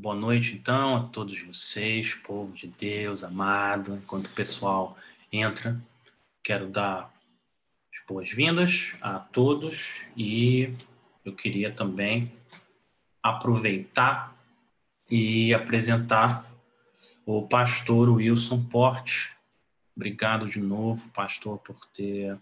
Boa noite, então, a todos vocês, povo de Deus, amado. Enquanto o pessoal entra, quero dar as boas-vindas a todos e eu queria também aproveitar e apresentar o pastor Wilson Porte. Obrigado de novo, pastor, por ter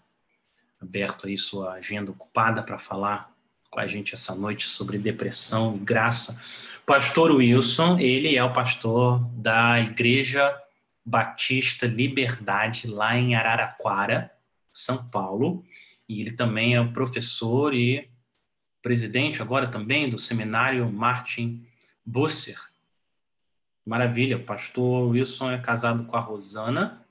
aberto aí sua agenda ocupada para falar com a gente essa noite sobre depressão e graça pastor Wilson, ele é o pastor da Igreja Batista Liberdade, lá em Araraquara, São Paulo. E ele também é o professor e presidente agora também do seminário Martin Busser. Maravilha, o pastor Wilson é casado com a Rosana.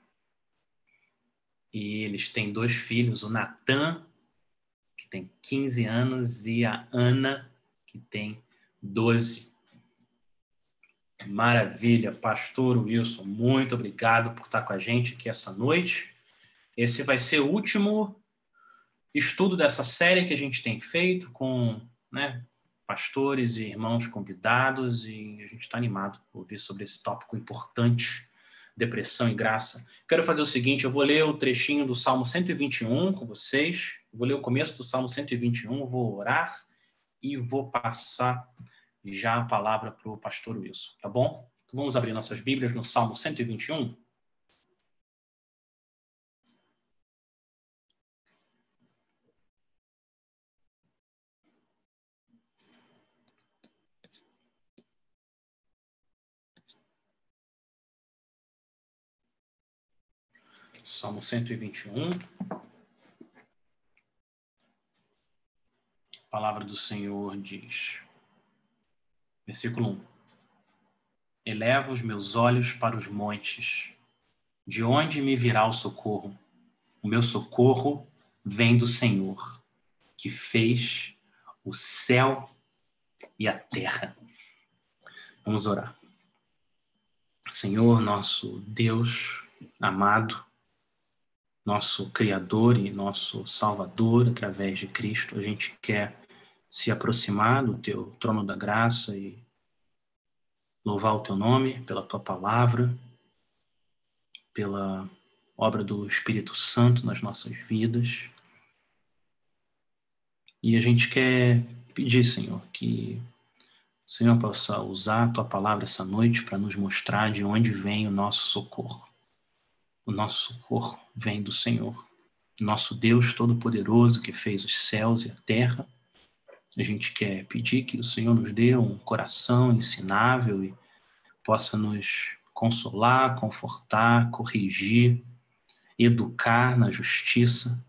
E eles têm dois filhos, o Natan, que tem 15 anos, e a Ana, que tem 12 Maravilha, Pastor Wilson, muito obrigado por estar com a gente aqui essa noite. Esse vai ser o último estudo dessa série que a gente tem feito com né, pastores e irmãos convidados e a gente está animado por ouvir sobre esse tópico importante, depressão e graça. Quero fazer o seguinte, eu vou ler o trechinho do Salmo 121 com vocês, vou ler o começo do Salmo 121, vou orar e vou passar já a palavra para o pastor Wilson, tá bom? Então vamos abrir nossas Bíblias no Salmo 121. Salmo 121. A palavra do Senhor diz: Versículo 1. Elevo os meus olhos para os montes. De onde me virá o socorro? O meu socorro vem do Senhor, que fez o céu e a terra. Vamos orar. Senhor, nosso Deus amado, nosso Criador e nosso Salvador através de Cristo, a gente quer se aproximar do teu trono da graça e louvar o teu nome pela tua palavra, pela obra do Espírito Santo nas nossas vidas. E a gente quer pedir, Senhor, que o Senhor possa usar a tua palavra essa noite para nos mostrar de onde vem o nosso socorro. O nosso socorro vem do Senhor, nosso Deus Todo-Poderoso que fez os céus e a terra a gente quer pedir que o Senhor nos dê um coração ensinável e possa nos consolar, confortar, corrigir, educar na justiça,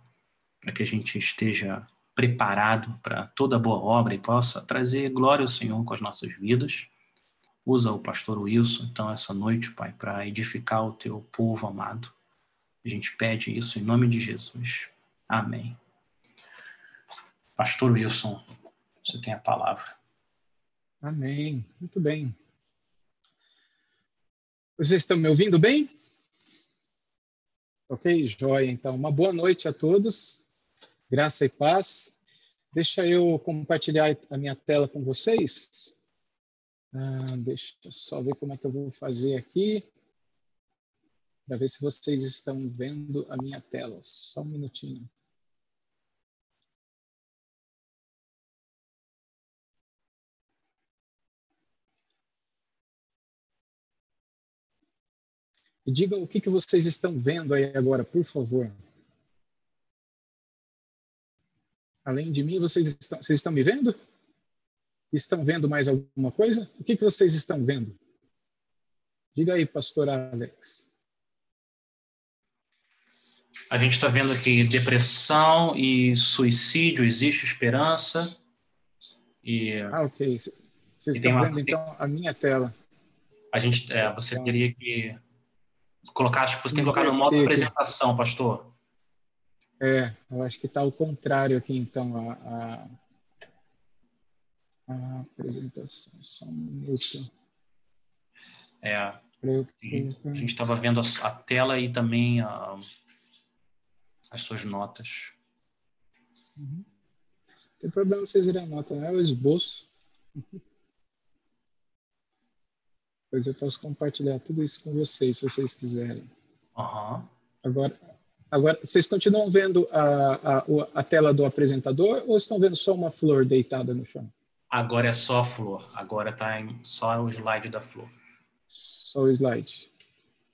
para que a gente esteja preparado para toda boa obra e possa trazer glória ao Senhor com as nossas vidas. Usa o pastor Wilson, então, essa noite, Pai, para edificar o teu povo amado. A gente pede isso em nome de Jesus. Amém. Pastor Wilson, você tem a palavra. Amém. Muito bem. Vocês estão me ouvindo bem? Ok, joia. Então, uma boa noite a todos. Graça e paz. Deixa eu compartilhar a minha tela com vocês. Ah, deixa eu só ver como é que eu vou fazer aqui. Para ver se vocês estão vendo a minha tela. Só um minutinho. E digam o que, que vocês estão vendo aí agora, por favor. Além de mim, vocês estão, vocês estão me vendo? Estão vendo mais alguma coisa? O que, que vocês estão vendo? Diga aí, pastor Alex. A gente está vendo aqui depressão e suicídio, existe esperança. E, ah, ok. Vocês estão vendo, uma... então, a minha tela. A gente, é, você então, teria que Colocar, acho que você tem que colocar no modo apresentação, pastor. É, eu acho que está ao contrário aqui, então, a, a, a apresentação. Só um minuto. É, a gente estava vendo a, a, tela e também a, as suas notas. Uhum. Não tem problema vocês irem a nota, né? É o esboço. Depois eu posso compartilhar tudo isso com vocês, se vocês quiserem. Uhum. Agora, agora, vocês continuam vendo a, a, a tela do apresentador ou estão vendo só uma flor deitada no chão? Agora é só a flor. Agora está só o slide da flor. Só o slide.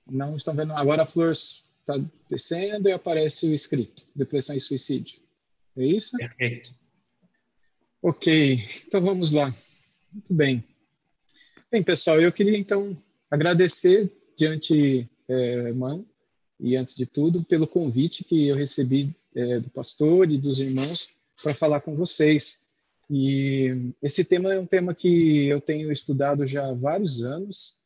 Não estão vendo. Agora a flor está descendo e aparece o escrito: depressão e suicídio. É isso? Perfeito. Ok, então vamos lá. Muito bem. Bem, pessoal, eu queria então agradecer diante é, mão e antes de tudo pelo convite que eu recebi é, do pastor e dos irmãos para falar com vocês. E esse tema é um tema que eu tenho estudado já há vários anos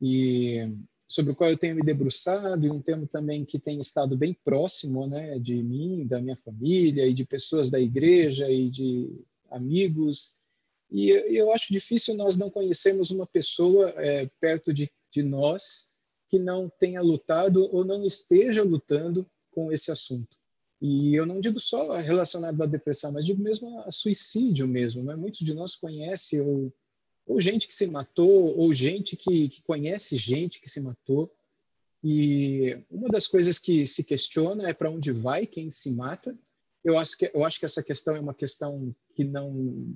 e sobre o qual eu tenho me debruçado e um tema também que tem estado bem próximo, né, de mim, da minha família e de pessoas da igreja e de amigos. E eu acho difícil nós não conhecermos uma pessoa é, perto de, de nós que não tenha lutado ou não esteja lutando com esse assunto. E eu não digo só relacionado à depressão, mas digo mesmo a suicídio mesmo. Né? Muitos de nós conhecem ou, ou gente que se matou, ou gente que, que conhece gente que se matou. E uma das coisas que se questiona é para onde vai quem se mata. Eu acho que eu acho que essa questão é uma questão que não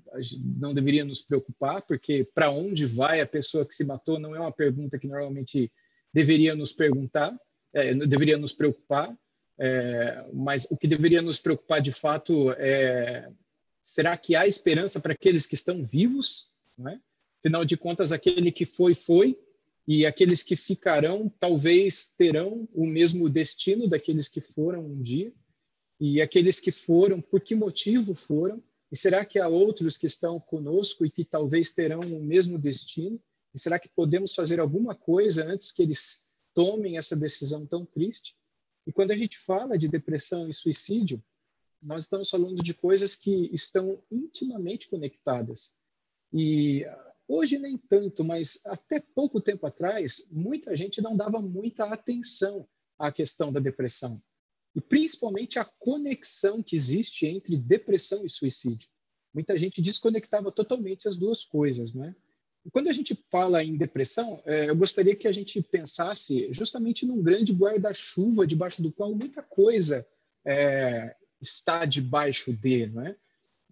não deveria nos preocupar, porque para onde vai a pessoa que se matou não é uma pergunta que normalmente deveria nos perguntar, é, deveria nos preocupar. É, mas o que deveria nos preocupar de fato é: será que há esperança para aqueles que estão vivos? Não é? Afinal de contas, aquele que foi, foi, e aqueles que ficarão talvez terão o mesmo destino daqueles que foram um dia. E aqueles que foram, por que motivo foram? E será que há outros que estão conosco e que talvez terão o mesmo destino? E será que podemos fazer alguma coisa antes que eles tomem essa decisão tão triste? E quando a gente fala de depressão e suicídio, nós estamos falando de coisas que estão intimamente conectadas. E hoje nem tanto, mas até pouco tempo atrás, muita gente não dava muita atenção à questão da depressão. E principalmente a conexão que existe entre depressão e suicídio. Muita gente desconectava totalmente as duas coisas, né? Quando a gente fala em depressão, é, eu gostaria que a gente pensasse justamente num grande guarda-chuva debaixo do qual muita coisa é, está debaixo de, não é?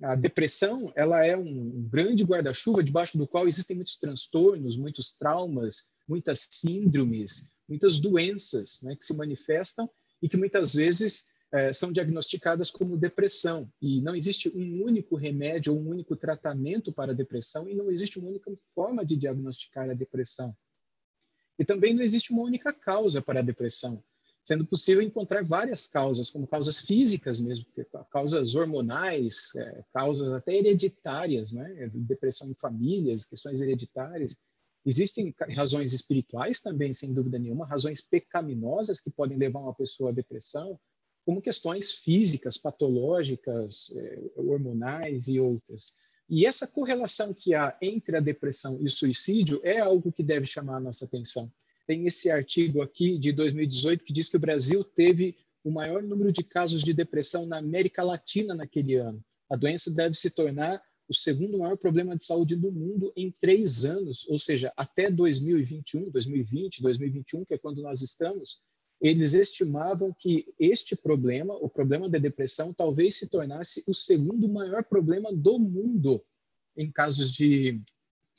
A depressão, ela é um grande guarda-chuva debaixo do qual existem muitos transtornos, muitos traumas, muitas síndromes, muitas doenças, né, que se manifestam e que muitas vezes é, são diagnosticadas como depressão. E não existe um único remédio ou um único tratamento para a depressão, e não existe uma única forma de diagnosticar a depressão. E também não existe uma única causa para a depressão, sendo possível encontrar várias causas, como causas físicas mesmo, causas hormonais, é, causas até hereditárias, né? depressão em famílias, questões hereditárias. Existem razões espirituais também, sem dúvida nenhuma, razões pecaminosas que podem levar uma pessoa à depressão, como questões físicas, patológicas, é, hormonais e outras. E essa correlação que há entre a depressão e o suicídio é algo que deve chamar a nossa atenção. Tem esse artigo aqui de 2018 que diz que o Brasil teve o maior número de casos de depressão na América Latina naquele ano. A doença deve se tornar o segundo maior problema de saúde do mundo em três anos, ou seja, até 2021, 2020, 2021, que é quando nós estamos, eles estimavam que este problema, o problema da depressão, talvez se tornasse o segundo maior problema do mundo em casos de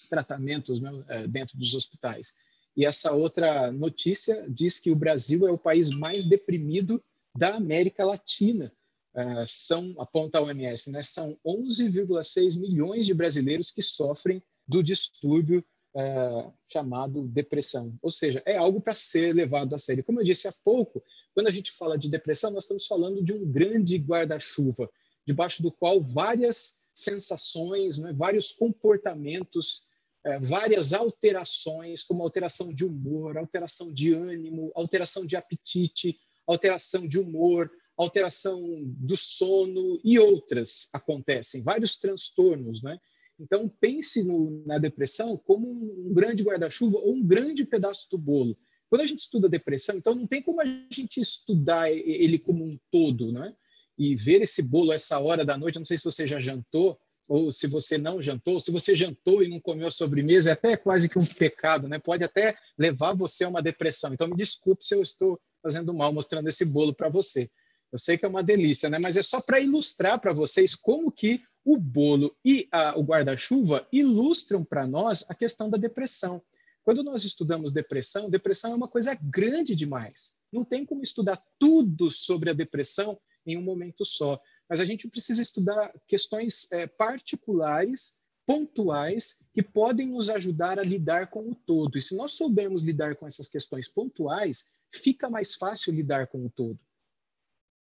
tratamentos né, é, dentro dos hospitais. E essa outra notícia diz que o Brasil é o país mais deprimido da América Latina. Uh, são, aponta a OMS, né, são 11,6 milhões de brasileiros que sofrem do distúrbio é, chamado depressão. Ou seja, é algo para ser levado a sério. Como eu disse há pouco, quando a gente fala de depressão, nós estamos falando de um grande guarda-chuva, debaixo do qual várias sensações, né, vários comportamentos, é, várias alterações, como alteração de humor, alteração de ânimo, alteração de apetite, alteração de humor, alteração do sono e outras acontecem, vários transtornos, né? Então, pense no, na depressão como um grande guarda-chuva ou um grande pedaço do bolo. Quando a gente estuda a depressão, então não tem como a gente estudar ele como um todo, né? E ver esse bolo essa hora da noite, não sei se você já jantou, ou se você não jantou, se você jantou e não comeu a sobremesa, é até quase que um pecado, né? Pode até levar você a uma depressão. Então, me desculpe se eu estou fazendo mal mostrando esse bolo para você. Eu sei que é uma delícia, né? Mas é só para ilustrar para vocês como que o bolo e a, o guarda-chuva ilustram para nós a questão da depressão. Quando nós estudamos depressão, depressão é uma coisa grande demais. Não tem como estudar tudo sobre a depressão em um momento só mas a gente precisa estudar questões é, particulares, pontuais, que podem nos ajudar a lidar com o todo. E se nós soubermos lidar com essas questões pontuais, fica mais fácil lidar com o todo.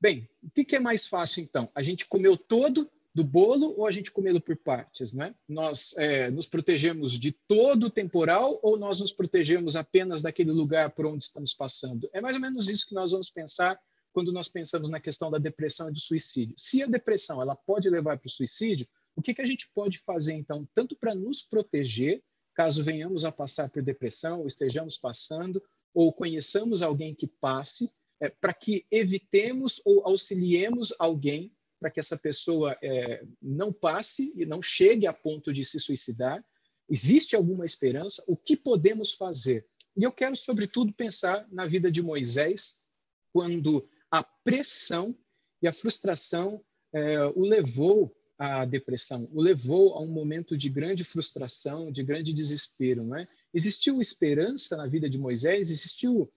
Bem, o que é mais fácil então? A gente comer o todo do bolo ou a gente comê-lo por partes, né? Nós é, nos protegemos de todo o temporal ou nós nos protegemos apenas daquele lugar por onde estamos passando? É mais ou menos isso que nós vamos pensar quando nós pensamos na questão da depressão e do suicídio. Se a depressão ela pode levar para o suicídio, o que, que a gente pode fazer, então, tanto para nos proteger, caso venhamos a passar por depressão, ou estejamos passando, ou conheçamos alguém que passe, é, para que evitemos ou auxiliemos alguém para que essa pessoa é, não passe e não chegue a ponto de se suicidar? Existe alguma esperança? O que podemos fazer? E eu quero, sobretudo, pensar na vida de Moisés, quando a pressão e a frustração é, o levou à depressão, o levou a um momento de grande frustração, de grande desespero. Não é? Existiu esperança na vida de Moisés? Existiu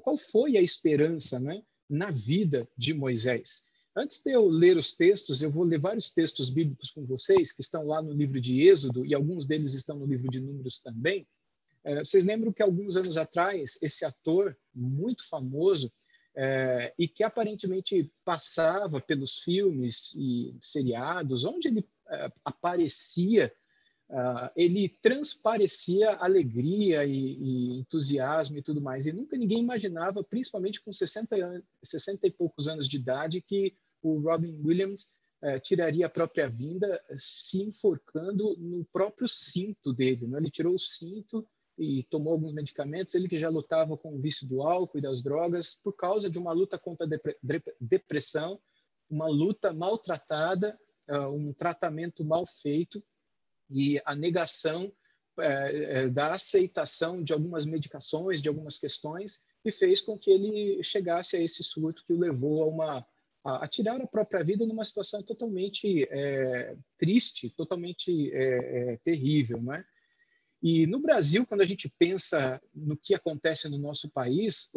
qual foi a esperança né, na vida de Moisés? Antes de eu ler os textos, eu vou ler vários textos bíblicos com vocês, que estão lá no livro de Êxodo, e alguns deles estão no livro de Números também. É, vocês lembram que alguns anos atrás, esse ator muito famoso, é, e que aparentemente passava pelos filmes e seriados, onde ele é, aparecia, uh, ele transparecia alegria e, e, entusiasmo e tudo mais. E nunca ninguém imaginava, principalmente com 60, 60 e poucos anos de idade, que o Robin Williams é, tiraria a própria vida se enforcando no próprio cinto dele. Né? Ele tirou o cinto e tomou alguns medicamentos, ele que já lutava com o vício do álcool e das drogas, por causa de uma luta contra a depressão, uma luta maltratada, uh, um tratamento mal feito e a negação uh, da aceitação de algumas medicações, de algumas questões, que fez com que ele chegasse a esse surto que o levou a uma a, a tirar a própria vida numa situação totalmente é, triste, totalmente é, é, terrível, né? E no Brasil, quando a gente pensa no que acontece no nosso país,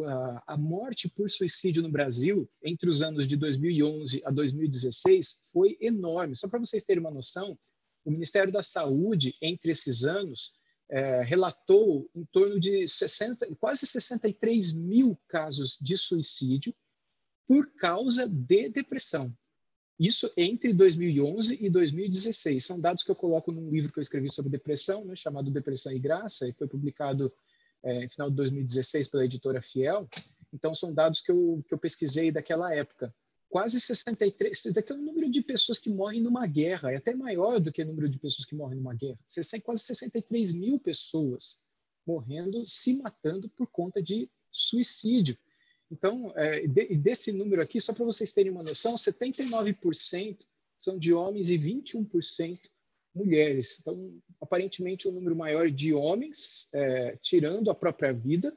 a morte por suicídio no Brasil, entre os anos de 2011 a 2016, foi enorme. Só para vocês terem uma noção, o Ministério da Saúde, entre esses anos, é, relatou em torno de 60, quase 63 mil casos de suicídio por causa de depressão. Isso entre 2011 e 2016. São dados que eu coloco num livro que eu escrevi sobre depressão, né, chamado Depressão e Graça, e foi publicado é, final de 2016 pela editora Fiel. Então, são dados que eu, que eu pesquisei daquela época. Quase 63, isso daqui é o número de pessoas que morrem numa guerra, é até maior do que o número de pessoas que morrem numa guerra. Quase 63 mil pessoas morrendo, se matando por conta de suicídio. Então, é, de, desse número aqui, só para vocês terem uma noção, 79% são de homens e 21% mulheres. Então, aparentemente, um número maior de homens é, tirando a própria vida.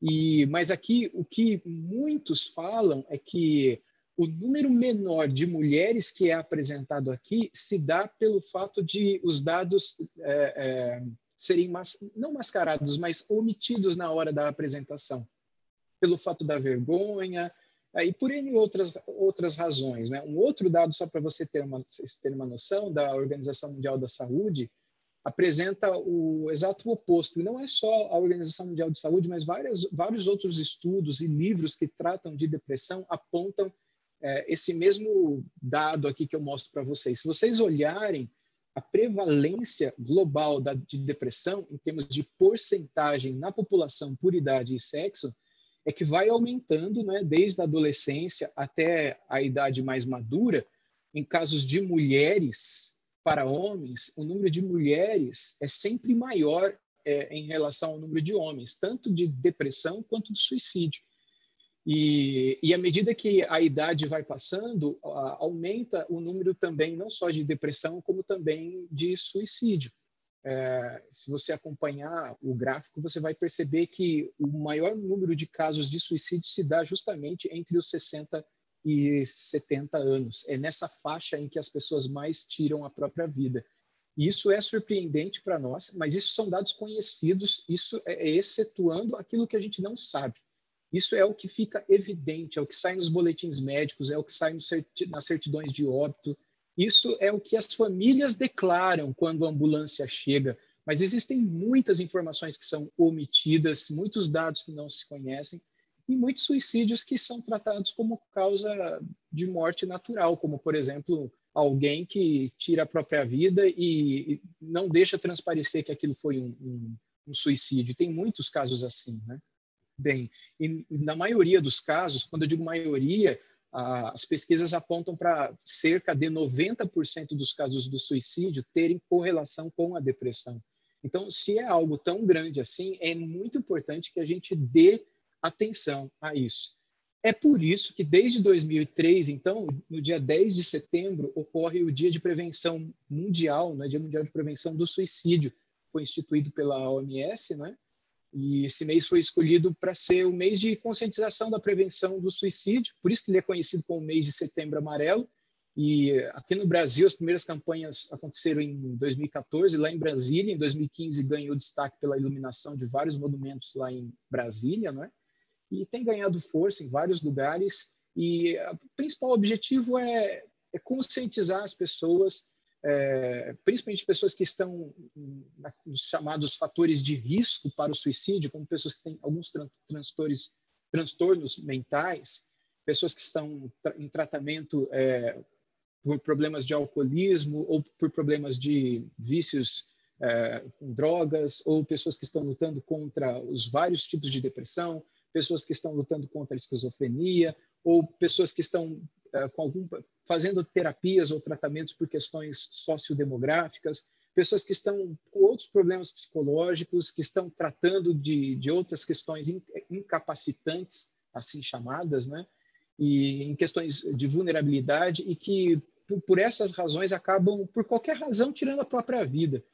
E, mas aqui, o que muitos falam é que o número menor de mulheres que é apresentado aqui se dá pelo fato de os dados é, é serem mas, não mascarados, mas omitidos na hora da apresentação pelo fato da vergonha, e por N outras, outras razões. Né? Um outro dado, só para você ter uma, ter uma noção, da Organização Mundial da Saúde, apresenta o exato oposto. E não é só a Organização Mundial de Saúde, mas várias, vários outros estudos e livros que tratam de depressão apontam é, esse mesmo dado aqui que eu mostro para vocês. Se vocês olharem a prevalência global da, de depressão, em termos de porcentagem na população por idade e sexo, é que vai aumentando, né, desde a adolescência até a idade mais madura. Em casos de mulheres para homens, o número de mulheres é sempre maior é, em relação ao número de homens, tanto de depressão quanto de suicídio. E, e à medida que a idade vai passando, aumenta o número também, não só de depressão, como também de suicídio. É, se você acompanhar o gráfico, você vai perceber que o maior número de casos de suicídio se dá justamente entre os 60 e 70 anos. É nessa faixa em que as pessoas mais tiram a própria vida. E isso é surpreendente para nós, mas isso são dados conhecidos, isso é, é excetuando aquilo que a gente não sabe. Isso é o que fica evidente, é o que sai nos boletins médicos, é o que sai nas certidões de óbito. Isso é o que as famílias declaram quando a ambulância chega. Mas existem muitas informações que são omitidas, muitos dados que não se conhecem e muitos suicídios que são tratados como causa de morte natural, como, por exemplo, alguém que tira a própria vida e não deixa transparecer que aquilo foi um, um, um suicídio. Tem muitos casos assim, né? Bem. E na maioria dos casos, quando eu digo maioria, as pesquisas apontam para cerca de 90% dos casos do suicídio terem correlação com a depressão. Então, se é algo tão grande assim, é muito importante que a gente dê atenção a isso. É por isso que desde 2003, então, no dia 10 de setembro, ocorre o Dia de Prevenção Mundial, né, Dia Mundial de Prevenção do Suicídio, foi instituído pela OMS, né? E esse mês foi escolhido para ser o mês de conscientização da prevenção do suicídio, por isso que ele é conhecido como mês de Setembro Amarelo. E aqui no Brasil, as primeiras campanhas aconteceram em 2014, lá em Brasília. Em 2015, ganhou destaque pela iluminação de vários monumentos lá em Brasília, né? E tem ganhado força em vários lugares. E o principal objetivo é, é conscientizar as pessoas é, principalmente pessoas que estão nos chamados fatores de risco para o suicídio, como pessoas que têm alguns tran transtornos, mentais, pessoas que estão em tratamento é, por problemas de alcoolismo ou por problemas de vícios é, com drogas, ou pessoas que estão lutando contra os vários tipos de depressão, pessoas que estão lutando contra a esquizofrenia, ou pessoas que estão com algum fazendo terapias ou tratamentos por questões sociodemográficas, pessoas que estão com outros problemas psicológicos, que estão tratando de, de outras questões incapacitantes, assim chamadas, né? E em questões de vulnerabilidade e que, por, por essas razões, acabam, por qualquer razão, tirando a própria vida.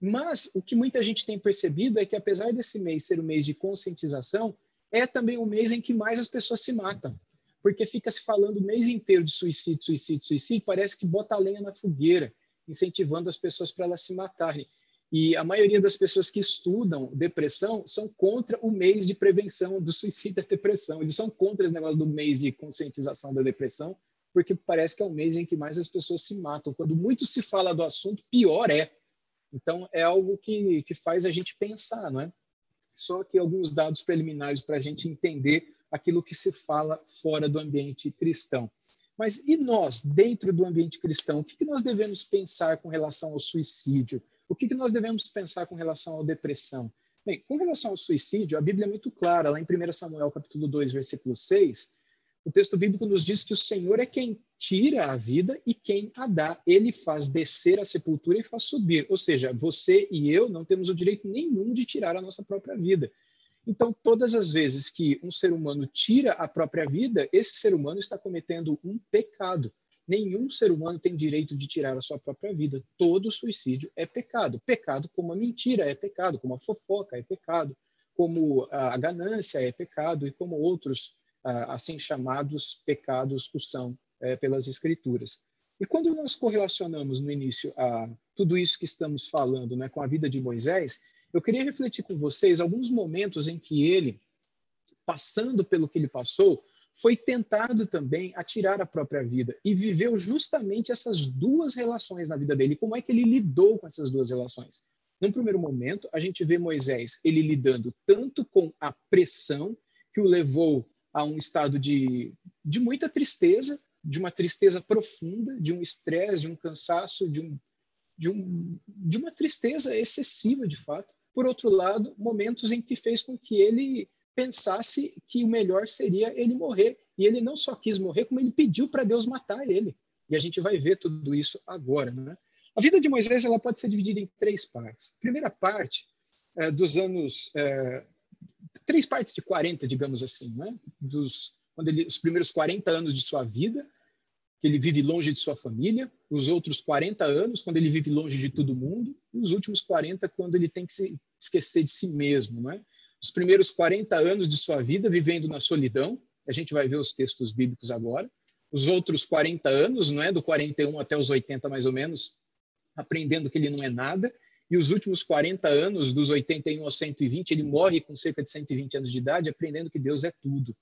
Mas o que muita gente tem percebido é que, apesar desse mês ser o mês de conscientização, é também o mês em que mais as pessoas se matam porque fica se falando o mês inteiro de suicídio, suicídio, suicídio, parece que bota a lenha na fogueira, incentivando as pessoas para elas se matarem. E a maioria das pessoas que estudam depressão são contra o mês de prevenção do suicídio e da depressão. Eles são contra esse negócio do mês de conscientização da depressão, porque parece que é o mês em que mais as pessoas se matam. Quando muito se fala do assunto, pior é. Então, é algo que, que faz a gente pensar, não é? Só que alguns dados preliminares para a gente entender aquilo que se fala fora do ambiente cristão. Mas e nós, dentro do ambiente cristão, o que, que nós devemos pensar com relação ao suicídio? O que, que nós devemos pensar com relação à depressão? Bem, com relação ao suicídio, a Bíblia é muito clara, lá em 1 Samuel capítulo 2, versículo 6, o texto bíblico nos diz que o Senhor é quem tira a vida e quem a dá. Ele faz descer a sepultura e faz subir. Ou seja, você e eu não temos o direito nenhum de tirar a nossa própria vida. Então, todas as vezes que um ser humano tira a própria vida, esse ser humano está cometendo um pecado. Nenhum ser humano tem direito de tirar a sua própria vida. Todo suicídio é pecado. Pecado como a mentira é pecado, como a fofoca é pecado, como a ganância é pecado e como outros assim chamados pecados o são é, pelas escrituras. E quando nós correlacionamos no início a tudo isso que estamos falando, né, com a vida de Moisés, eu queria refletir com vocês alguns momentos em que ele, passando pelo que ele passou, foi tentado também a tirar a própria vida e viveu justamente essas duas relações na vida dele. Como é que ele lidou com essas duas relações? Num primeiro momento, a gente vê Moisés ele lidando tanto com a pressão que o levou a um estado de, de muita tristeza, de uma tristeza profunda, de um estresse, de um cansaço, de, um, de, um, de uma tristeza excessiva, de fato por outro lado, momentos em que fez com que ele pensasse que o melhor seria ele morrer. E ele não só quis morrer, como ele pediu para Deus matar ele. E a gente vai ver tudo isso agora. Né? A vida de Moisés ela pode ser dividida em três partes. Primeira parte, é, dos anos é, três partes de 40, digamos assim, né? Dos, quando ele, os primeiros 40 anos de sua vida, que ele vive longe de sua família, os outros 40 anos, quando ele vive longe de todo mundo, e os últimos 40, quando ele tem que se esquecer de si mesmo, né? Os primeiros 40 anos de sua vida vivendo na solidão, a gente vai ver os textos bíblicos agora, os outros 40 anos, não é, do 41 até os 80 mais ou menos, aprendendo que ele não é nada, e os últimos 40 anos, dos 81 aos 120, ele morre com cerca de 120 anos de idade, aprendendo que Deus é tudo.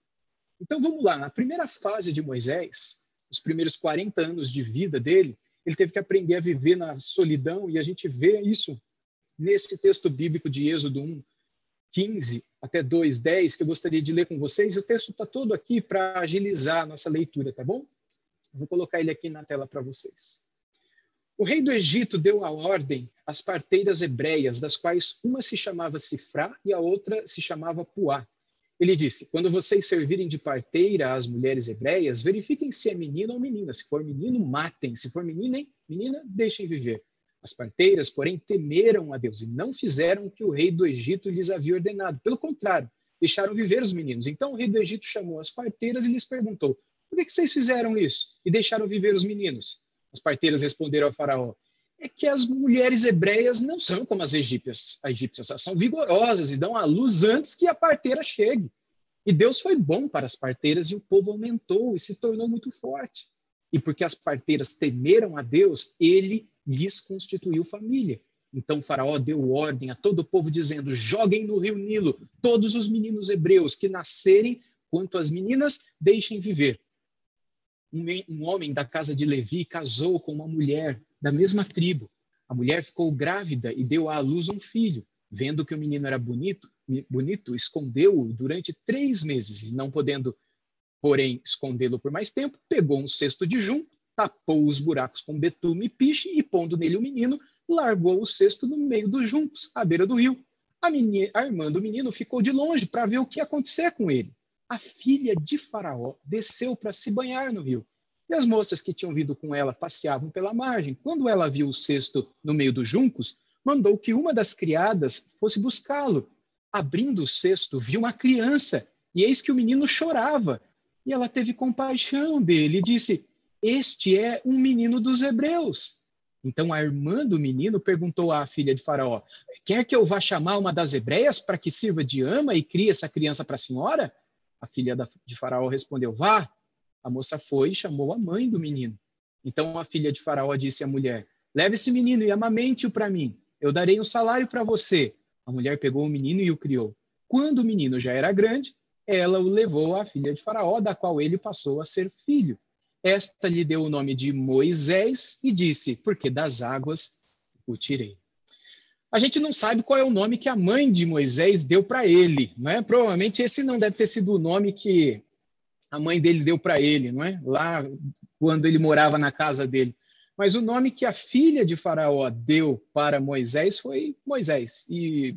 Então vamos lá, na primeira fase de Moisés, os primeiros 40 anos de vida dele, ele teve que aprender a viver na solidão, e a gente vê isso nesse texto bíblico de Êxodo 1, 15 até 2, 10, que eu gostaria de ler com vocês. O texto está todo aqui para agilizar a nossa leitura, tá bom? Vou colocar ele aqui na tela para vocês. O rei do Egito deu a ordem às parteiras hebreias, das quais uma se chamava Sifrá e a outra se chamava Puá. Ele disse: Quando vocês servirem de parteira às mulheres hebreias, verifiquem se é menino ou menina. Se for menino, matem. Se for menina, hein? menina, deixem viver. As parteiras, porém, temeram a Deus e não fizeram o que o rei do Egito lhes havia ordenado. Pelo contrário, deixaram viver os meninos. Então o rei do Egito chamou as parteiras e lhes perguntou: Por que, que vocês fizeram isso e deixaram viver os meninos? As parteiras responderam ao faraó: é que as mulheres hebreias não são como as egípcias, as egípcias são vigorosas e dão à luz antes que a parteira chegue. E Deus foi bom para as parteiras e o povo aumentou e se tornou muito forte. E porque as parteiras temeram a Deus, ele lhes constituiu família. Então faraó deu ordem a todo o povo dizendo: joguem no rio Nilo todos os meninos hebreus que nascerem, quanto as meninas deixem viver um, homem da casa de Levi casou com uma mulher da mesma tribo. A mulher ficou grávida e deu à luz um filho. Vendo que o menino era bonito, bonito escondeu-o durante três meses e não podendo, porém, escondê-lo por mais tempo, pegou um cesto de junco, tapou os buracos com betume e piche e, pondo nele o menino, largou o cesto no meio dos juncos, à beira do rio. A, menina, a irmã do menino ficou de longe para ver o que ia acontecer com ele a filha de Faraó desceu para se banhar no rio. E as moças que tinham vindo com ela passeavam pela margem. Quando ela viu o cesto no meio dos juncos, mandou que uma das criadas fosse buscá-lo. Abrindo o cesto, viu uma criança, e eis que o menino chorava. E ela teve compaixão dele e disse: Este é um menino dos hebreus. Então a irmã do menino perguntou à filha de Faraó: Quer que eu vá chamar uma das hebreias para que sirva de ama e crie essa criança para a senhora? A filha de Faraó respondeu: Vá. A moça foi e chamou a mãe do menino. Então a filha de Faraó disse à mulher: Leve esse menino e amamente-o para mim. Eu darei um salário para você. A mulher pegou o menino e o criou. Quando o menino já era grande, ela o levou à filha de Faraó, da qual ele passou a ser filho. Esta lhe deu o nome de Moisés e disse: Porque das águas o tirei. A gente não sabe qual é o nome que a mãe de Moisés deu para ele, não é? Provavelmente esse não deve ter sido o nome que a mãe dele deu para ele, não é? Lá quando ele morava na casa dele. Mas o nome que a filha de Faraó deu para Moisés foi Moisés. E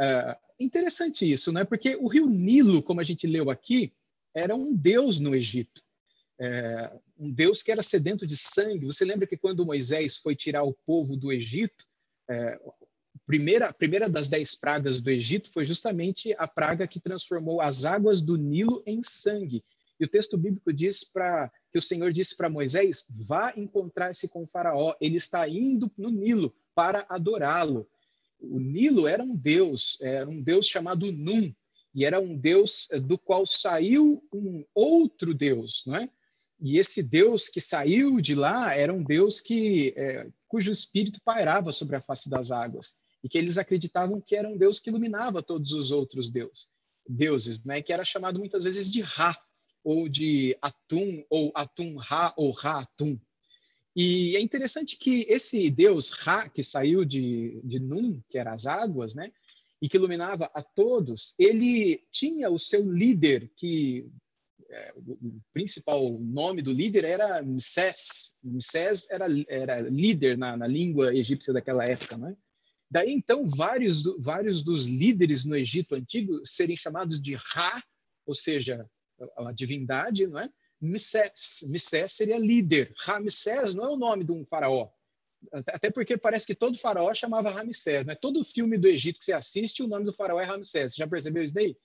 uh, interessante isso, não é? Porque o rio Nilo, como a gente leu aqui, era um deus no Egito. É, um deus que era sedento de sangue. Você lembra que quando Moisés foi tirar o povo do Egito, é, primeira, a primeira das dez pragas do Egito foi justamente a praga que transformou as águas do Nilo em sangue. E o texto bíblico diz para que o Senhor disse para Moisés: vá encontrar-se com Faraó. Ele está indo no Nilo para adorá-lo. O Nilo era um deus, era um deus chamado Num, e era um deus eh, do qual saiu um outro deus, não é? E esse Deus que saiu de lá era um Deus que é, cujo espírito pairava sobre a face das águas e que eles acreditavam que era um Deus que iluminava todos os outros deus, deuses, né? Que era chamado muitas vezes de Ra ou de Atum ou Atum Ra ou Ra Atum. E é interessante que esse Deus Ra que saiu de, de Num, que era as águas, né? E que iluminava a todos, ele tinha o seu líder que é, o principal nome do líder era Msés. Msés era, era líder na, na língua egípcia daquela época, né? Daí, então, vários, vários dos líderes no Egito Antigo serem chamados de Ra, ou seja, a, divindade, não é? Missés. Missés seria líder. Ramsés não é o nome de um faraó. Até porque parece que todo faraó chamava Ramsés, né? Todo filme do Egito que você assiste, o nome do faraó é Ramsés. Já percebeu isso daí?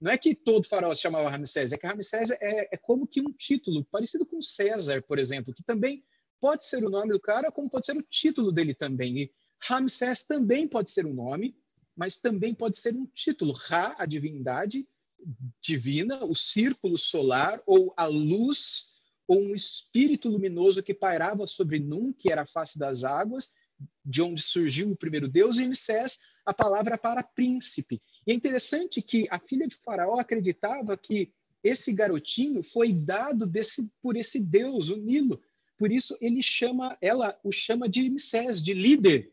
Não é que todo faraó se chamava Ramsés, é que Ramsés é, é como que um título, parecido com César, por exemplo, que também pode ser o nome do cara, como pode ser o título dele também. E Ramsés também pode ser um nome, mas também pode ser um título. Ra, a divindade divina, o círculo solar, ou a luz, ou um espírito luminoso que pairava sobre Num, que era a face das águas, de onde surgiu o primeiro Deus, e Msés, a palavra para príncipe. E é interessante que a filha de Faraó acreditava que esse garotinho foi dado desse, por esse Deus, o Nilo. Por isso ele chama, ela o chama de Msés, de líder.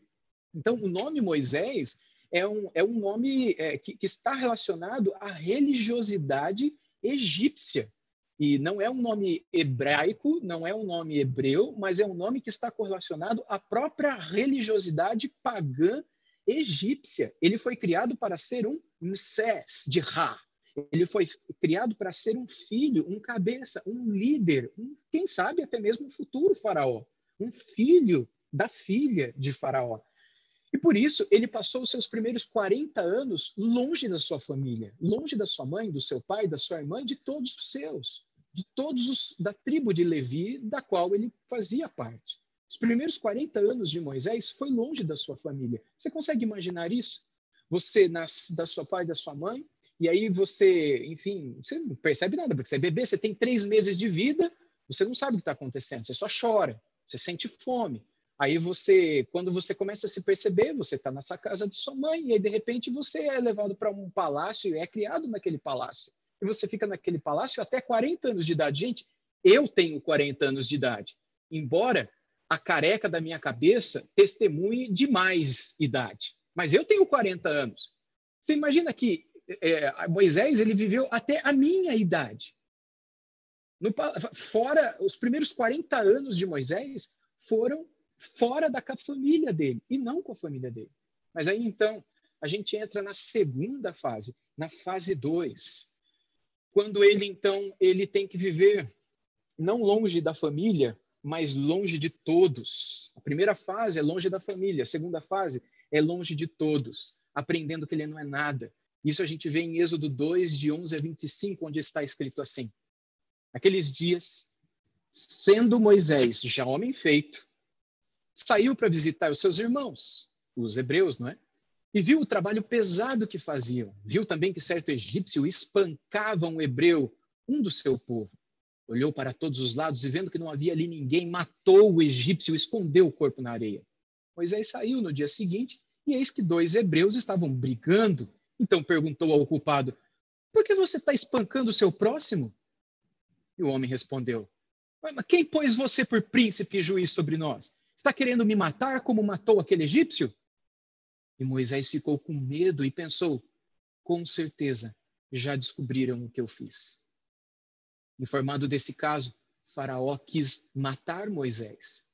Então o nome Moisés é um, é um nome é, que, que está relacionado à religiosidade egípcia. E não é um nome hebraico, não é um nome hebreu, mas é um nome que está correlacionado à própria religiosidade pagã egípcia. Ele foi criado para ser um Msés de Ra. Ele foi criado para ser um filho, um cabeça, um líder, um, quem sabe até mesmo um futuro faraó, um filho da filha de faraó. E por isso ele passou os seus primeiros 40 anos longe da sua família, longe da sua mãe, do seu pai, da sua irmã, de todos os seus, de todos os da tribo de Levi, da qual ele fazia parte. Os primeiros 40 anos de Moisés foi longe da sua família. Você consegue imaginar isso? Você nasce da sua pai da sua mãe, e aí você, enfim, você não percebe nada, porque você é bebê, você tem três meses de vida, você não sabe o que está acontecendo, você só chora, você sente fome. Aí você, quando você começa a se perceber, você está nessa casa de sua mãe, e aí de repente você é levado para um palácio e é criado naquele palácio. E você fica naquele palácio até 40 anos de idade. Gente, eu tenho 40 anos de idade. Embora a careca da minha cabeça testemunhe de mais idade. Mas eu tenho 40 anos. Você imagina que é, Moisés ele viveu até a minha idade. No, fora, os primeiros 40 anos de Moisés foram fora da família dele e não com a família dele. Mas aí então a gente entra na segunda fase, na fase 2. Quando ele então ele tem que viver não longe da família, mas longe de todos. A primeira fase é longe da família, a segunda fase é longe de todos, aprendendo que ele não é nada. Isso a gente vê em Êxodo 2, de 11 a 25, onde está escrito assim: Aqueles dias, sendo Moisés já homem feito, saiu para visitar os seus irmãos, os hebreus, não é? E viu o trabalho pesado que faziam. Viu também que certo egípcio espancava um hebreu, um do seu povo. Olhou para todos os lados e, vendo que não havia ali ninguém, matou o egípcio e escondeu o corpo na areia. Moisés saiu no dia seguinte e eis que dois hebreus estavam brigando. Então perguntou ao culpado: Por que você está espancando o seu próximo? E o homem respondeu: Mas quem pôs você por príncipe e juiz sobre nós? Está querendo me matar como matou aquele egípcio? E Moisés ficou com medo e pensou: com certeza já descobriram o que eu fiz. Informado desse caso, Faraó quis matar Moisés.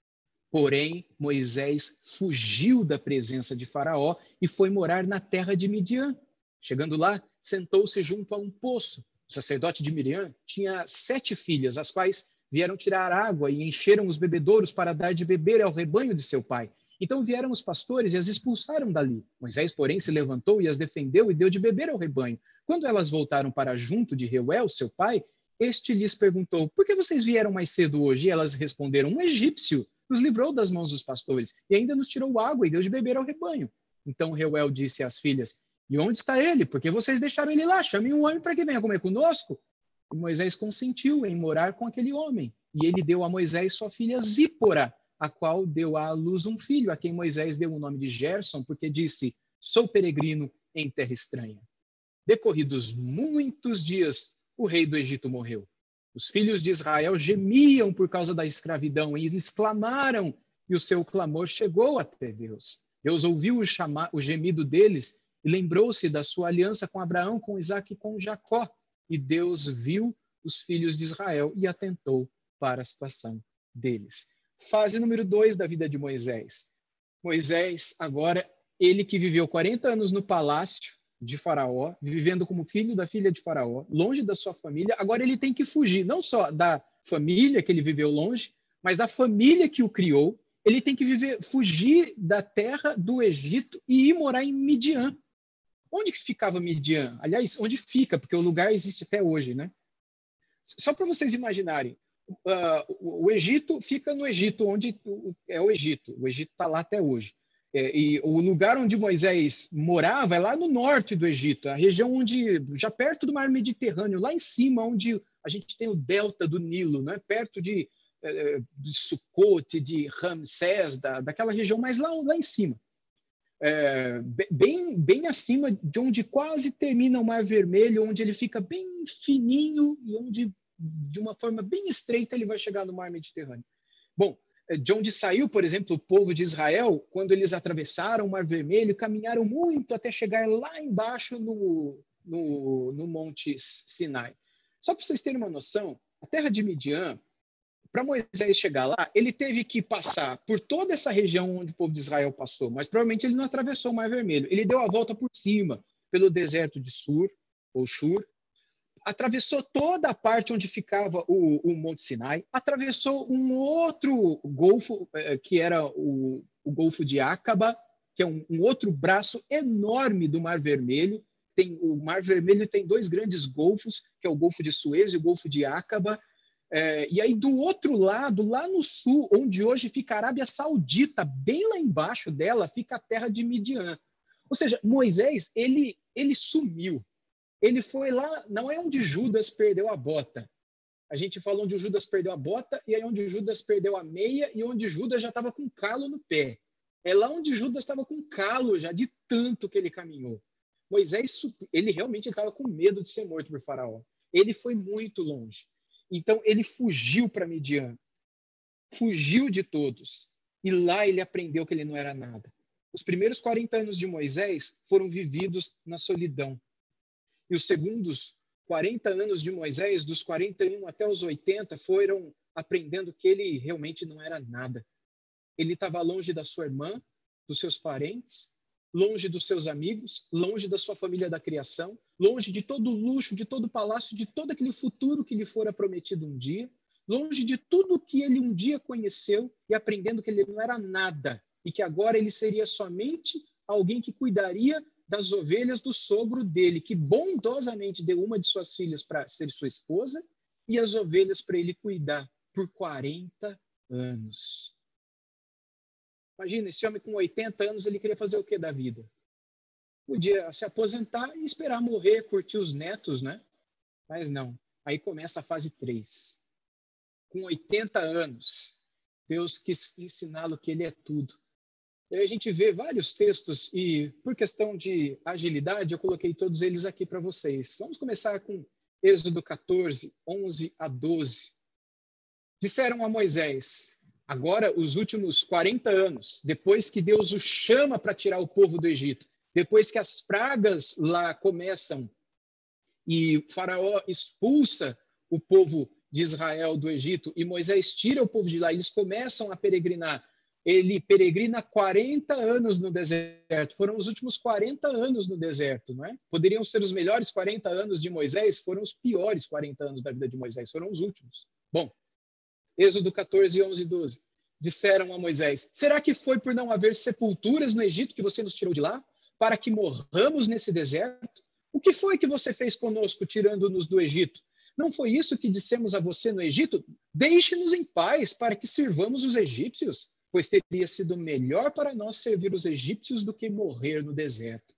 Porém, Moisés fugiu da presença de Faraó e foi morar na terra de Midian. Chegando lá, sentou-se junto a um poço. O sacerdote de Miriam tinha sete filhas, as quais vieram tirar água e encheram os bebedouros para dar de beber ao rebanho de seu pai. Então vieram os pastores e as expulsaram dali. Moisés, porém, se levantou e as defendeu e deu de beber ao rebanho. Quando elas voltaram para junto de Reuel, seu pai, este lhes perguntou: Por que vocês vieram mais cedo hoje? E elas responderam: Um egípcio nos livrou das mãos dos pastores e ainda nos tirou água e deu de beber ao rebanho. Então Reuel disse às filhas: E onde está ele? Porque vocês deixaram ele lá? Chamem um homem para que venha comer conosco. E Moisés consentiu em morar com aquele homem. E ele deu a Moisés sua filha Zípora, a qual deu à luz um filho, a quem Moisés deu o nome de Gerson, porque disse: Sou peregrino em terra estranha. Decorridos muitos dias, o rei do Egito morreu. Os filhos de Israel gemiam por causa da escravidão e eles clamaram, e o seu clamor chegou até Deus. Deus ouviu o, chamar, o gemido deles e lembrou-se da sua aliança com Abraão, com Isaac e com Jacó e Deus viu os filhos de Israel e atentou para a situação deles. Fase número dois da vida de Moisés. Moisés, agora, ele que viveu 40 anos no palácio de Faraó, vivendo como filho da filha de Faraó, longe da sua família, agora ele tem que fugir, não só da família que ele viveu longe, mas da família que o criou ele tem que viver, fugir da terra do Egito e ir morar em Midian. Onde que ficava Midian? Aliás, onde fica? Porque o lugar existe até hoje, né? Só para vocês imaginarem, uh, o Egito fica no Egito, onde é o Egito. O Egito está lá até hoje. É, e o lugar onde Moisés morava é lá no norte do Egito, a região onde, já perto do mar Mediterrâneo, lá em cima, onde a gente tem o delta do Nilo, né? perto de, é, de Sucote, de Ramsés, da, daquela região mais lá, lá em cima. É, bem, bem acima de onde quase termina o Mar Vermelho, onde ele fica bem fininho e onde, de uma forma bem estreita, ele vai chegar no Mar Mediterrâneo. Bom, é, de onde saiu, por exemplo, o povo de Israel, quando eles atravessaram o Mar Vermelho, caminharam muito até chegar lá embaixo no, no, no Monte Sinai. Só para vocês terem uma noção, a terra de Midian, para Moisés chegar lá, ele teve que passar por toda essa região onde o povo de Israel passou, mas provavelmente ele não atravessou o Mar Vermelho. Ele deu a volta por cima, pelo deserto de Sur, ou Shur, atravessou toda a parte onde ficava o, o Monte Sinai, atravessou um outro golfo, eh, que era o, o Golfo de Acaba, que é um, um, outro braço enorme do Mar Vermelho. Tem, o Mar Vermelho tem dois grandes golfos, que é o Golfo de Suez e o Golfo de Acaba. É, e aí, do outro lado, lá no sul, onde hoje fica a Arábia Saudita, bem lá embaixo dela, fica a terra de Midian. Ou seja, Moisés, ele, ele sumiu ele foi lá, não é onde Judas perdeu a bota. A gente fala onde Judas perdeu a bota e aí onde Judas perdeu a meia e onde Judas já estava com calo no pé. É lá onde Judas estava com calo já de tanto que ele caminhou. Moisés, ele realmente estava com medo de ser morto por Faraó. Ele foi muito longe. Então ele fugiu para Midian. Fugiu de todos. E lá ele aprendeu que ele não era nada. Os primeiros 40 anos de Moisés foram vividos na solidão. E os segundos 40 anos de Moisés, dos 41 até os 80, foram aprendendo que ele realmente não era nada. Ele estava longe da sua irmã, dos seus parentes, longe dos seus amigos, longe da sua família da criação, longe de todo o luxo, de todo o palácio, de todo aquele futuro que lhe fora prometido um dia, longe de tudo que ele um dia conheceu e aprendendo que ele não era nada e que agora ele seria somente alguém que cuidaria das ovelhas do sogro dele, que bondosamente deu uma de suas filhas para ser sua esposa e as ovelhas para ele cuidar por 40 anos. Imagina, esse homem com 80 anos, ele queria fazer o que da vida? Podia se aposentar e esperar morrer, curtir os netos, né? Mas não. Aí começa a fase 3. Com 80 anos, Deus quis ensiná-lo que ele é tudo a gente vê vários textos e, por questão de agilidade, eu coloquei todos eles aqui para vocês. Vamos começar com Êxodo 14, 11 a 12. Disseram a Moisés, agora os últimos 40 anos, depois que Deus o chama para tirar o povo do Egito, depois que as pragas lá começam e Faraó expulsa o povo de Israel do Egito e Moisés tira o povo de lá, eles começam a peregrinar ele peregrina 40 anos no deserto. Foram os últimos 40 anos no deserto, não é? Poderiam ser os melhores 40 anos de Moisés, foram os piores 40 anos da vida de Moisés, foram os últimos. Bom, Êxodo 14, 11 e 12. Disseram a Moisés: Será que foi por não haver sepulturas no Egito que você nos tirou de lá, para que morramos nesse deserto? O que foi que você fez conosco, tirando-nos do Egito? Não foi isso que dissemos a você no Egito? Deixe-nos em paz para que sirvamos os egípcios pois teria sido melhor para nós servir os egípcios do que morrer no deserto.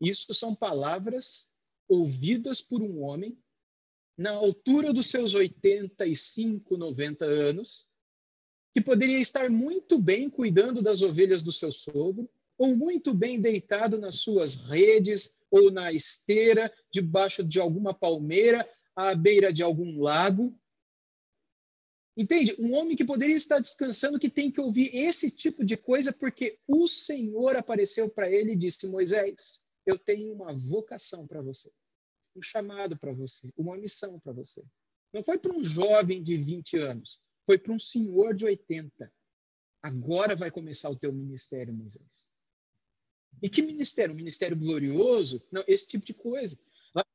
Isso são palavras ouvidas por um homem na altura dos seus 85, 90 anos, que poderia estar muito bem cuidando das ovelhas do seu sogro, ou muito bem deitado nas suas redes ou na esteira, debaixo de alguma palmeira, à beira de algum lago, Entende? Um homem que poderia estar descansando, que tem que ouvir esse tipo de coisa, porque o Senhor apareceu para ele e disse: Moisés, eu tenho uma vocação para você, um chamado para você, uma missão para você. Não foi para um jovem de 20 anos, foi para um senhor de 80. Agora vai começar o teu ministério, Moisés. E que ministério? Um ministério glorioso? Não, esse tipo de coisa.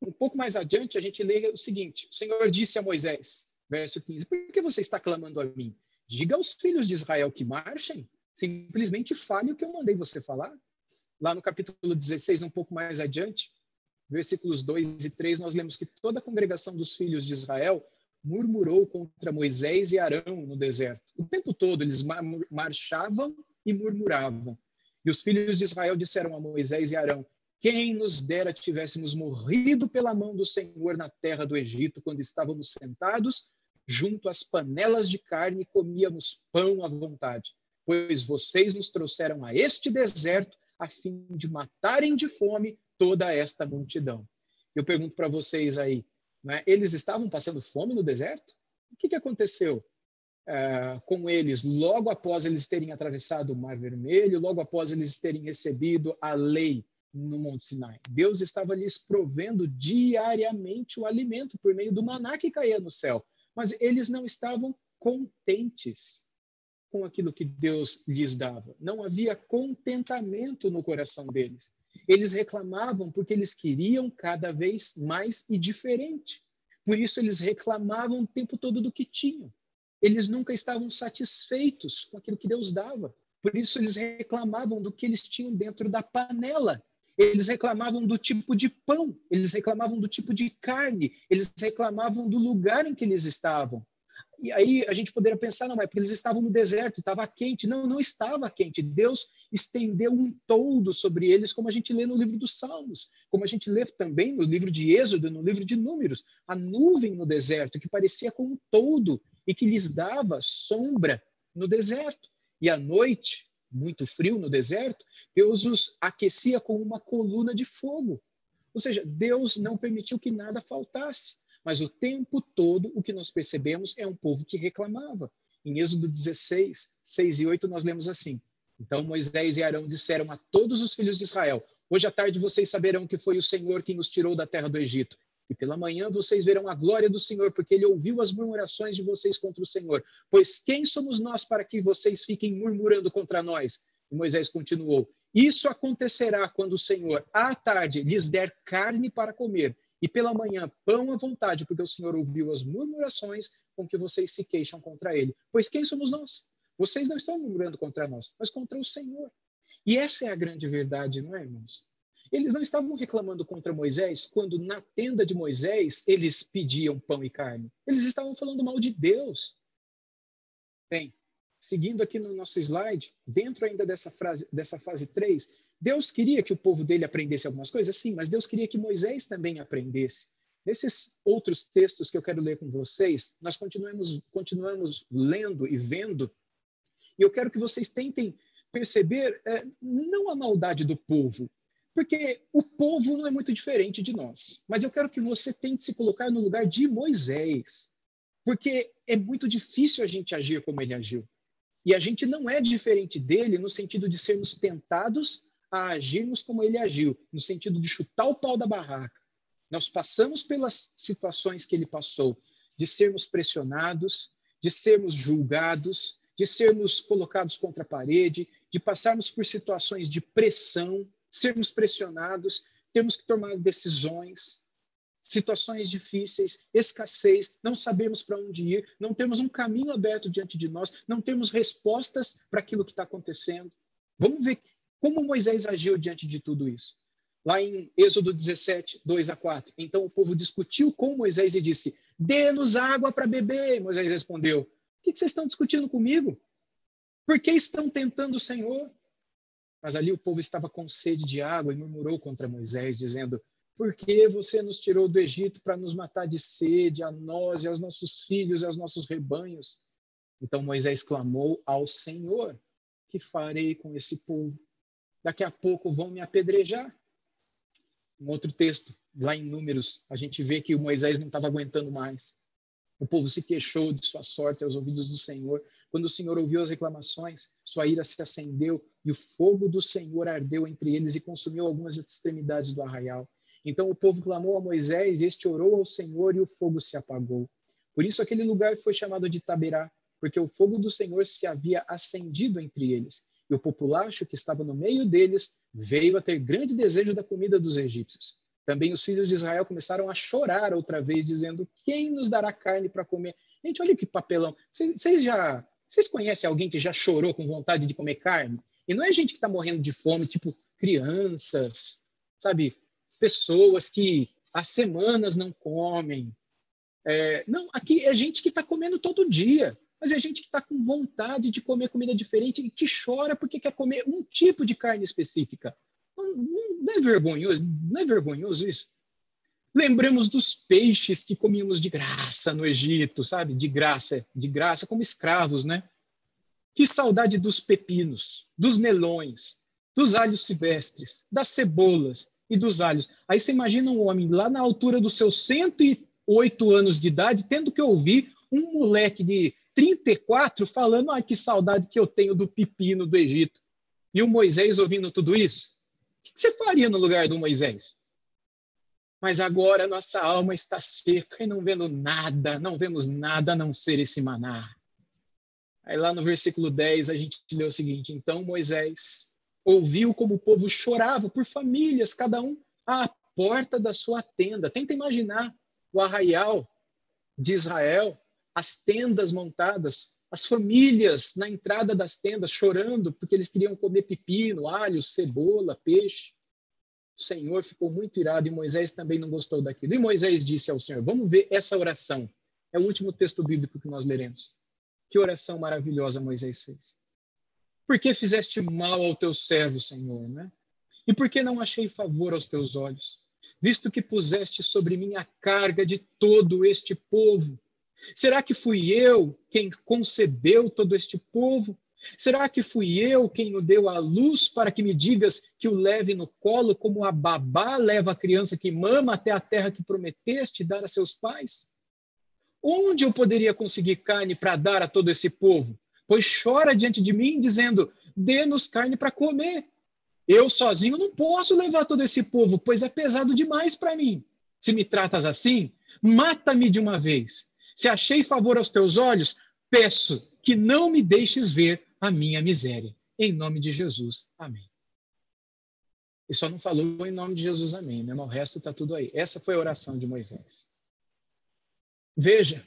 Um pouco mais adiante, a gente lê o seguinte: o Senhor disse a Moisés: Verso 15: Por que você está clamando a mim? diga aos filhos de Israel que marchem, simplesmente fale o que eu mandei você falar. Lá no capítulo 16, um pouco mais adiante, versículos 2 e 3, nós lemos que toda a congregação dos filhos de Israel murmurou contra Moisés e Arão no deserto. O tempo todo eles marchavam e murmuravam. E os filhos de Israel disseram a Moisés e Arão: Quem nos dera tivéssemos morrido pela mão do Senhor na terra do Egito, quando estávamos sentados junto às panelas de carne e comíamos pão à vontade. Pois vocês nos trouxeram a este deserto a fim de matarem de fome toda esta multidão. Eu pergunto para vocês aí, né, eles estavam passando fome no deserto? O que, que aconteceu é, com eles logo após eles terem atravessado o Mar Vermelho, logo após eles terem recebido a lei no Monte Sinai? Deus estava lhes provendo diariamente o alimento por meio do maná que caía no céu, mas eles não estavam contentes com aquilo que Deus lhes dava. Não havia contentamento no coração deles. Eles reclamavam porque eles queriam cada vez mais e diferente. Por isso eles reclamavam o tempo todo do que tinham. Eles nunca estavam satisfeitos com aquilo que Deus dava. Por isso eles reclamavam do que eles tinham dentro da panela. Eles reclamavam do tipo de pão, eles reclamavam do tipo de carne, eles reclamavam do lugar em que eles estavam. E aí a gente poderia pensar, não, é porque eles estavam no deserto, estava quente. Não, não estava quente. Deus estendeu um toldo sobre eles, como a gente lê no livro dos Salmos, como a gente lê também no livro de Êxodo, no livro de Números. A nuvem no deserto, que parecia como um toldo e que lhes dava sombra no deserto. E à noite, muito frio no deserto, Deus os aquecia com uma coluna de fogo. Ou seja, Deus não permitiu que nada faltasse. Mas o tempo todo o que nós percebemos é um povo que reclamava. Em Êxodo 16, 6 e 8, nós lemos assim: Então Moisés e Arão disseram a todos os filhos de Israel: Hoje à tarde vocês saberão que foi o Senhor quem os tirou da terra do Egito. E pela manhã vocês verão a glória do Senhor, porque ele ouviu as murmurações de vocês contra o Senhor. Pois quem somos nós para que vocês fiquem murmurando contra nós? E Moisés continuou: Isso acontecerá quando o Senhor, à tarde, lhes der carne para comer e pela manhã pão à vontade, porque o Senhor ouviu as murmurações com que vocês se queixam contra ele. Pois quem somos nós? Vocês não estão murmurando contra nós, mas contra o Senhor. E essa é a grande verdade, não é, irmãos? Eles não estavam reclamando contra Moisés quando na tenda de Moisés eles pediam pão e carne. Eles estavam falando mal de Deus. Bem, seguindo aqui no nosso slide, dentro ainda dessa, frase, dessa fase 3, Deus queria que o povo dele aprendesse algumas coisas, sim, mas Deus queria que Moisés também aprendesse. Nesses outros textos que eu quero ler com vocês, nós continuamos, continuamos lendo e vendo, e eu quero que vocês tentem perceber é, não a maldade do povo, porque o povo não é muito diferente de nós, mas eu quero que você tente se colocar no lugar de Moisés, porque é muito difícil a gente agir como ele agiu. E a gente não é diferente dele no sentido de sermos tentados a agirmos como ele agiu, no sentido de chutar o pau da barraca. Nós passamos pelas situações que ele passou, de sermos pressionados, de sermos julgados, de sermos colocados contra a parede, de passarmos por situações de pressão, sermos pressionados, termos que tomar decisões, situações difíceis, escassez, não sabemos para onde ir, não temos um caminho aberto diante de nós, não temos respostas para aquilo que está acontecendo. Vamos ver como Moisés agiu diante de tudo isso? Lá em Êxodo 17, 2 a 4. Então o povo discutiu com Moisés e disse: Dê-nos água para beber. Moisés respondeu: O que vocês estão discutindo comigo? Por que estão tentando o Senhor? Mas ali o povo estava com sede de água e murmurou contra Moisés, dizendo: Por que você nos tirou do Egito para nos matar de sede, a nós e aos nossos filhos e aos nossos rebanhos? Então Moisés clamou ao Senhor: Que farei com esse povo? daqui a pouco vão me apedrejar. Um outro texto, lá em Números, a gente vê que o Moisés não estava aguentando mais. O povo se queixou de sua sorte aos ouvidos do Senhor. Quando o Senhor ouviu as reclamações, sua ira se acendeu e o fogo do Senhor ardeu entre eles e consumiu algumas extremidades do arraial. Então o povo clamou a Moisés, este orou ao Senhor e o fogo se apagou. Por isso aquele lugar foi chamado de Taberá, porque o fogo do Senhor se havia acendido entre eles e o populacho que estava no meio deles veio a ter grande desejo da comida dos egípcios. Também os filhos de Israel começaram a chorar outra vez, dizendo: Quem nos dará carne para comer? Gente, olha que papelão. Vocês já Vocês conhecem alguém que já chorou com vontade de comer carne? E não é gente que está morrendo de fome, tipo crianças, sabe? Pessoas que há semanas não comem. É, não, aqui é gente que está comendo todo dia, mas é gente que está com vontade de comer comida diferente e que chora porque quer comer um tipo de carne específica. Não, não é vergonhoso? Não é vergonhoso isso? Lembramos dos peixes que comíamos de graça no Egito, sabe? De graça, de graça, como escravos, né? Que saudade dos pepinos, dos melões, dos alhos silvestres, das cebolas e dos alhos. Aí você imagina um homem lá na altura dos seus 108 anos de idade, tendo que ouvir um moleque de 34 falando: ah, que saudade que eu tenho do pepino do Egito. E o Moisés ouvindo tudo isso? O que você faria no lugar do Moisés? Mas agora nossa alma está seca e não vendo nada, não vemos nada a não ser esse maná. Aí lá no versículo 10 a gente lê o seguinte: Então Moisés ouviu como o povo chorava por famílias, cada um à porta da sua tenda. Tenta imaginar o arraial de Israel, as tendas montadas, as famílias na entrada das tendas chorando porque eles queriam comer pepino, alho, cebola, peixe. Senhor ficou muito irado e Moisés também não gostou daquilo. E Moisés disse ao Senhor: Vamos ver essa oração. É o último texto bíblico que nós leremos. Que oração maravilhosa Moisés fez. Por que fizeste mal ao teu servo, Senhor, né? E por que não achei favor aos teus olhos? Visto que puseste sobre mim a carga de todo este povo. Será que fui eu quem concebeu todo este povo? Será que fui eu quem o deu à luz para que me digas que o leve no colo, como a babá leva a criança que mama até a terra que prometeste dar a seus pais? Onde eu poderia conseguir carne para dar a todo esse povo? Pois chora diante de mim, dizendo: dê-nos carne para comer. Eu sozinho não posso levar todo esse povo, pois é pesado demais para mim. Se me tratas assim, mata-me de uma vez. Se achei favor aos teus olhos, peço que não me deixes ver a minha miséria. Em nome de Jesus. Amém. E só não falou em nome de Jesus, amém, né? O resto está tudo aí. Essa foi a oração de Moisés. Veja,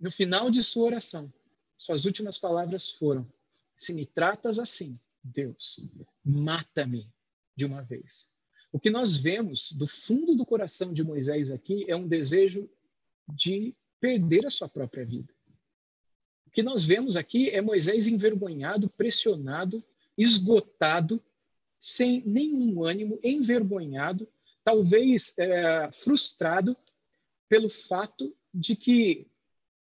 no final de sua oração, suas últimas palavras foram: Se me tratas assim, Deus, mata-me de uma vez. O que nós vemos do fundo do coração de Moisés aqui é um desejo de perder a sua própria vida. Que nós vemos aqui é Moisés envergonhado, pressionado, esgotado, sem nenhum ânimo, envergonhado, talvez é, frustrado pelo fato de que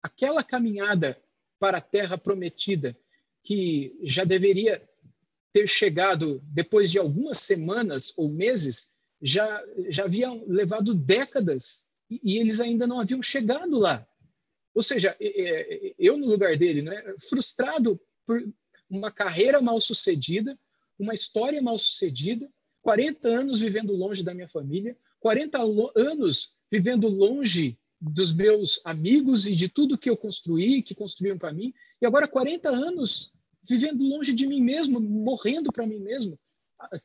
aquela caminhada para a terra prometida, que já deveria ter chegado depois de algumas semanas ou meses, já, já haviam levado décadas e, e eles ainda não haviam chegado lá. Ou seja, eu no lugar dele, né, frustrado por uma carreira mal sucedida, uma história mal sucedida, 40 anos vivendo longe da minha família, 40 anos vivendo longe dos meus amigos e de tudo que eu construí, que construíram para mim, e agora 40 anos vivendo longe de mim mesmo, morrendo para mim mesmo,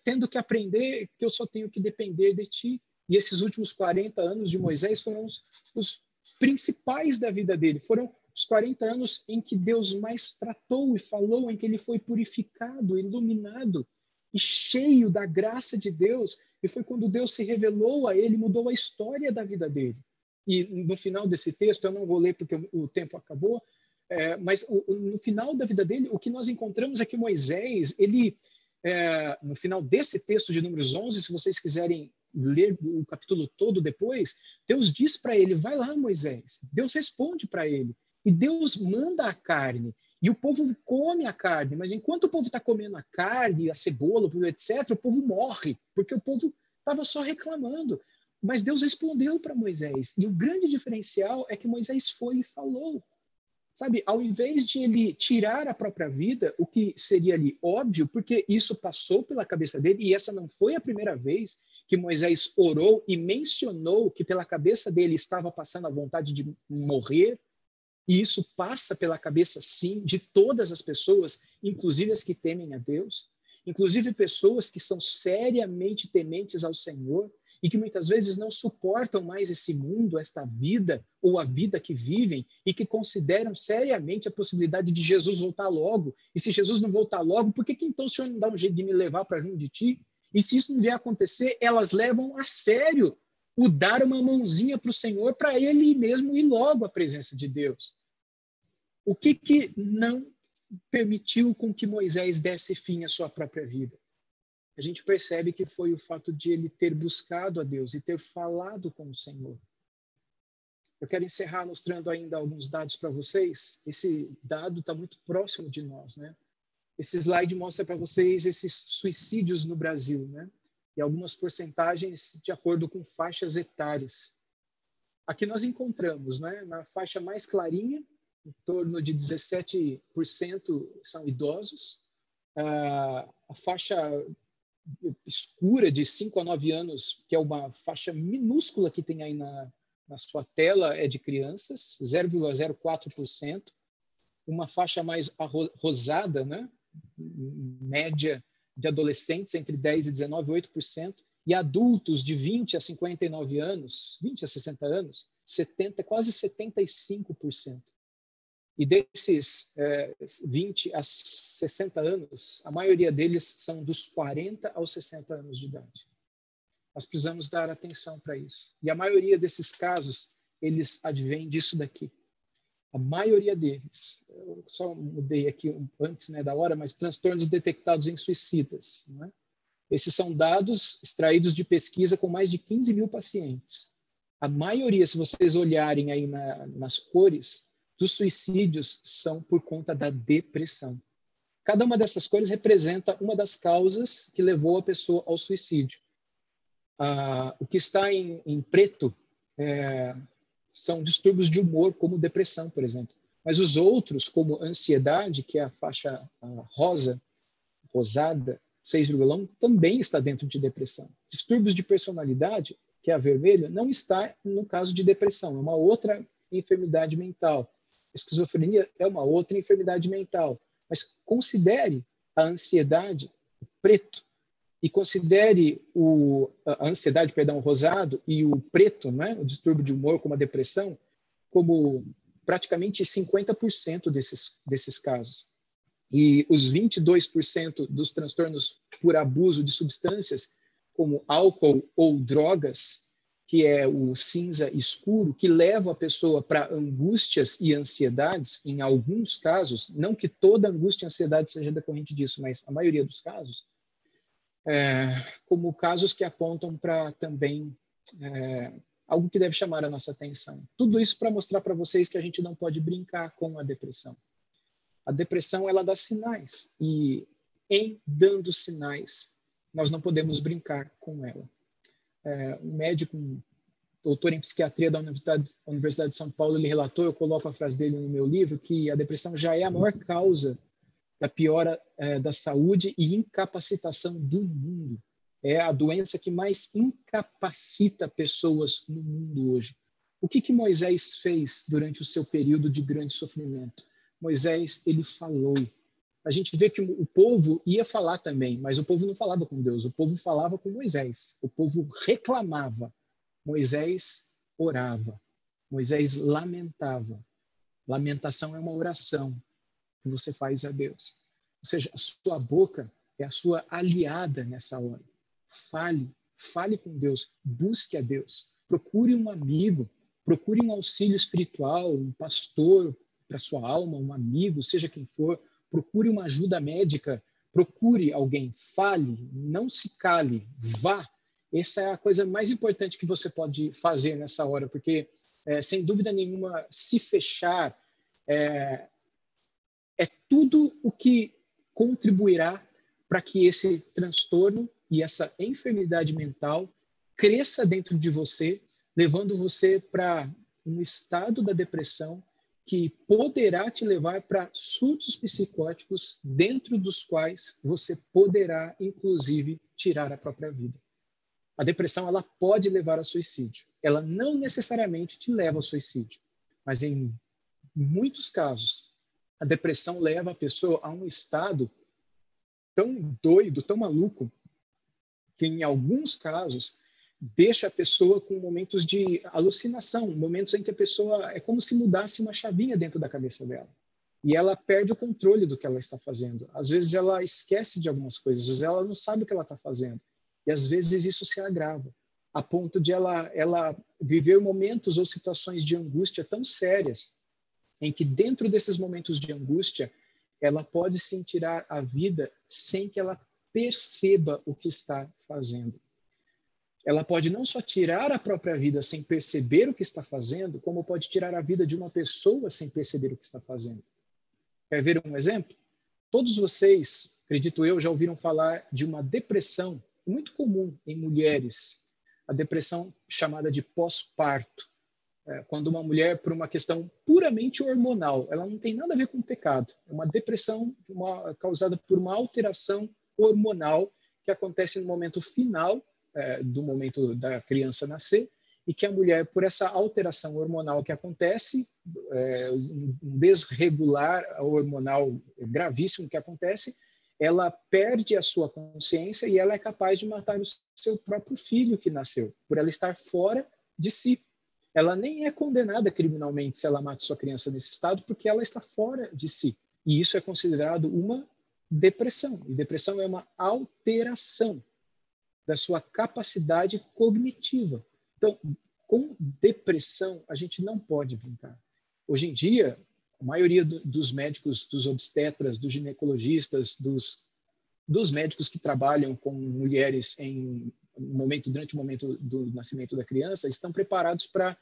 tendo que aprender que eu só tenho que depender de ti. E esses últimos 40 anos de Moisés foram os, os principais da vida dele. Foram os 40 anos em que Deus mais tratou e falou, em que ele foi purificado, iluminado e cheio da graça de Deus. E foi quando Deus se revelou a ele, mudou a história da vida dele. E no final desse texto, eu não vou ler porque o tempo acabou, é, mas o, no final da vida dele, o que nós encontramos é que Moisés, ele, é, no final desse texto de Números 11, se vocês quiserem ler o capítulo todo depois, Deus diz para ele: vai lá, Moisés. Deus responde para ele. E Deus manda a carne. E o povo come a carne, mas enquanto o povo está comendo a carne, a cebola, etc., o povo morre, porque o povo estava só reclamando. Mas Deus respondeu para Moisés. E o grande diferencial é que Moisés foi e falou. Sabe, ao invés de ele tirar a própria vida, o que seria ali óbvio, porque isso passou pela cabeça dele, e essa não foi a primeira vez que Moisés orou e mencionou que pela cabeça dele estava passando a vontade de morrer, e isso passa pela cabeça, sim, de todas as pessoas, inclusive as que temem a Deus, inclusive pessoas que são seriamente tementes ao Senhor, e que muitas vezes não suportam mais esse mundo, esta vida ou a vida que vivem e que consideram seriamente a possibilidade de Jesus voltar logo. E se Jesus não voltar logo, por que, que então o Senhor não dá um jeito de me levar para junto de ti? E se isso não vier acontecer, elas levam a sério o dar uma mãozinha para o Senhor para ele mesmo ir logo à presença de Deus. O que, que não permitiu com que Moisés desse fim à sua própria vida? A gente percebe que foi o fato de ele ter buscado a Deus e ter falado com o Senhor. Eu quero encerrar mostrando ainda alguns dados para vocês. Esse dado está muito próximo de nós, né? Esse slide mostra para vocês esses suicídios no Brasil, né? E algumas porcentagens de acordo com faixas etárias. Aqui nós encontramos, né, na faixa mais clarinha, em torno de 17% são idosos. A faixa escura de 5 a 9 anos, que é uma faixa minúscula que tem aí na, na sua tela, é de crianças, 0,04%. Uma faixa mais rosada, né? Média de adolescentes entre 10 e 19, 8%, e adultos de 20 a 59 anos, 20 a 60 anos, 70, quase 75%. E desses é, 20 a 60 anos, a maioria deles são dos 40 aos 60 anos de idade. Nós precisamos dar atenção para isso. E a maioria desses casos, eles advêm disso daqui. A maioria deles, eu só mudei aqui antes né, da hora, mas transtornos detectados em suicidas. Né? Esses são dados extraídos de pesquisa com mais de 15 mil pacientes. A maioria, se vocês olharem aí na, nas cores, dos suicídios são por conta da depressão. Cada uma dessas cores representa uma das causas que levou a pessoa ao suicídio. Ah, o que está em, em preto é, são distúrbios de humor, como depressão, por exemplo. Mas os outros, como ansiedade, que é a faixa rosa, rosada, 6,1, também está dentro de depressão. Distúrbios de personalidade, que é a vermelha, não está no caso de depressão, é uma outra enfermidade mental. Esquizofrenia é uma outra enfermidade mental. Mas considere a ansiedade, preto, e considere o, a ansiedade, perdão, rosado e o preto, né, o distúrbio de humor como a depressão, como praticamente 50% desses, desses casos. E os 22% dos transtornos por abuso de substâncias, como álcool ou drogas, que é o cinza escuro, que leva a pessoa para angústias e ansiedades, em alguns casos, não que toda angústia e ansiedade seja decorrente disso, mas a maioria dos casos, é, como casos que apontam para também é, algo que deve chamar a nossa atenção. Tudo isso para mostrar para vocês que a gente não pode brincar com a depressão. A depressão ela dá sinais e em dando sinais nós não podemos brincar com ela. É, um médico, um doutor em psiquiatria da Universidade, Universidade de São Paulo, ele relatou, eu coloco a frase dele no meu livro, que a depressão já é a maior causa da piora é, da saúde e incapacitação do mundo. É a doença que mais incapacita pessoas no mundo hoje. O que, que Moisés fez durante o seu período de grande sofrimento? Moisés, ele falou. A gente vê que o povo ia falar também, mas o povo não falava com Deus, o povo falava com Moisés. O povo reclamava. Moisés orava. Moisés lamentava. Lamentação é uma oração que você faz a Deus. Ou seja, a sua boca é a sua aliada nessa hora. Fale, fale com Deus, busque a Deus, procure um amigo, procure um auxílio espiritual, um pastor para sua alma, um amigo, seja quem for, procure uma ajuda médica, procure alguém, fale, não se cale, vá. Essa é a coisa mais importante que você pode fazer nessa hora, porque, é, sem dúvida nenhuma, se fechar, é, é tudo o que contribuirá para que esse transtorno e essa enfermidade mental cresça dentro de você, levando você para um estado da depressão que poderá te levar para surtos psicóticos dentro dos quais você poderá inclusive tirar a própria vida. A depressão ela pode levar ao suicídio. Ela não necessariamente te leva ao suicídio, mas em muitos casos a depressão leva a pessoa a um estado tão doido, tão maluco, que em alguns casos deixa a pessoa com momentos de alucinação, momentos em que a pessoa é como se mudasse uma chavinha dentro da cabeça dela. E ela perde o controle do que ela está fazendo. Às vezes ela esquece de algumas coisas, ela não sabe o que ela está fazendo. E às vezes isso se agrava, a ponto de ela, ela viver momentos ou situações de angústia tão sérias, em que dentro desses momentos de angústia, ela pode sentir a vida sem que ela perceba o que está fazendo ela pode não só tirar a própria vida sem perceber o que está fazendo, como pode tirar a vida de uma pessoa sem perceber o que está fazendo. Quer ver um exemplo? Todos vocês, acredito eu, já ouviram falar de uma depressão muito comum em mulheres, a depressão chamada de pós-parto. É, quando uma mulher, por uma questão puramente hormonal, ela não tem nada a ver com pecado, é uma depressão uma, causada por uma alteração hormonal que acontece no momento final é, do momento da criança nascer e que a mulher, por essa alteração hormonal que acontece, é, um desregular hormonal gravíssimo que acontece, ela perde a sua consciência e ela é capaz de matar o seu próprio filho que nasceu, por ela estar fora de si. Ela nem é condenada criminalmente se ela mata sua criança nesse estado, porque ela está fora de si. E isso é considerado uma depressão. E depressão é uma alteração da sua capacidade cognitiva. Então, com depressão, a gente não pode brincar. Hoje em dia, a maioria do, dos médicos, dos obstetras, dos ginecologistas, dos, dos médicos que trabalham com mulheres em momento durante o momento do nascimento da criança estão preparados para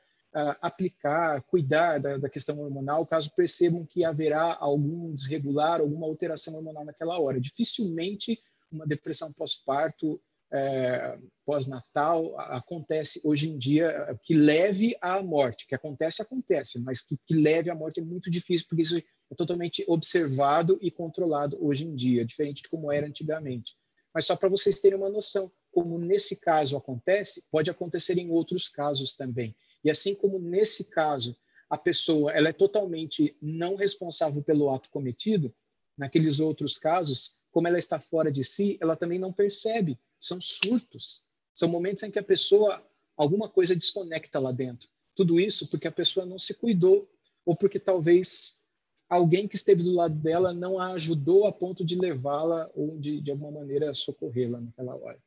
aplicar, cuidar da, da, questão hormonal, caso percebam que haverá algum desregular, alguma alteração hormonal naquela hora. Dificilmente uma depressão pós-parto é, pós-natal acontece hoje em dia que leve à morte, que acontece, acontece, mas que, que, leve à morte é muito difícil, porque isso é totalmente observado e controlado hoje em dia, diferente de como era antigamente. Mas só para vocês terem uma noção, como nesse caso acontece, pode acontecer em outros casos também. E assim como nesse caso a pessoa ela é totalmente não responsável pelo ato cometido, naqueles outros casos, como ela está fora de si, ela também não percebe são surtos, são momentos em que a pessoa, alguma coisa desconecta lá dentro. Tudo isso porque a pessoa não se cuidou, ou porque talvez alguém que esteve do lado dela não a ajudou a ponto de levá-la ou de, de alguma maneira socorrê-la naquela hora.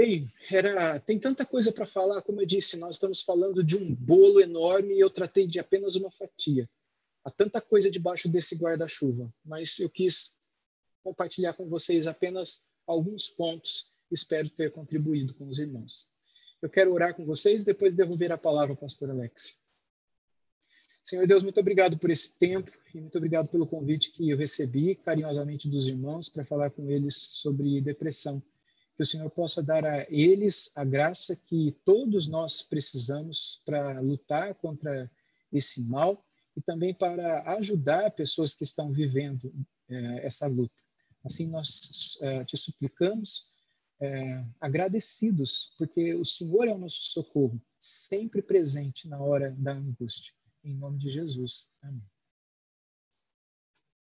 Bem, era, tem tanta coisa para falar, como eu disse, nós estamos falando de um bolo enorme e eu tratei de apenas uma fatia. Há tanta coisa debaixo desse guarda-chuva, mas eu quis compartilhar com vocês apenas alguns pontos. Espero ter contribuído com os irmãos. Eu quero orar com vocês e depois devolver a palavra ao pastor Alex. Senhor Deus, muito obrigado por esse tempo e muito obrigado pelo convite que eu recebi carinhosamente dos irmãos para falar com eles sobre depressão. Que o Senhor possa dar a eles a graça que todos nós precisamos para lutar contra esse mal e também para ajudar pessoas que estão vivendo eh, essa luta. Assim, nós uh, te suplicamos, uh, agradecidos, porque o Senhor é o nosso socorro, sempre presente na hora da angústia. Em nome de Jesus. Amém.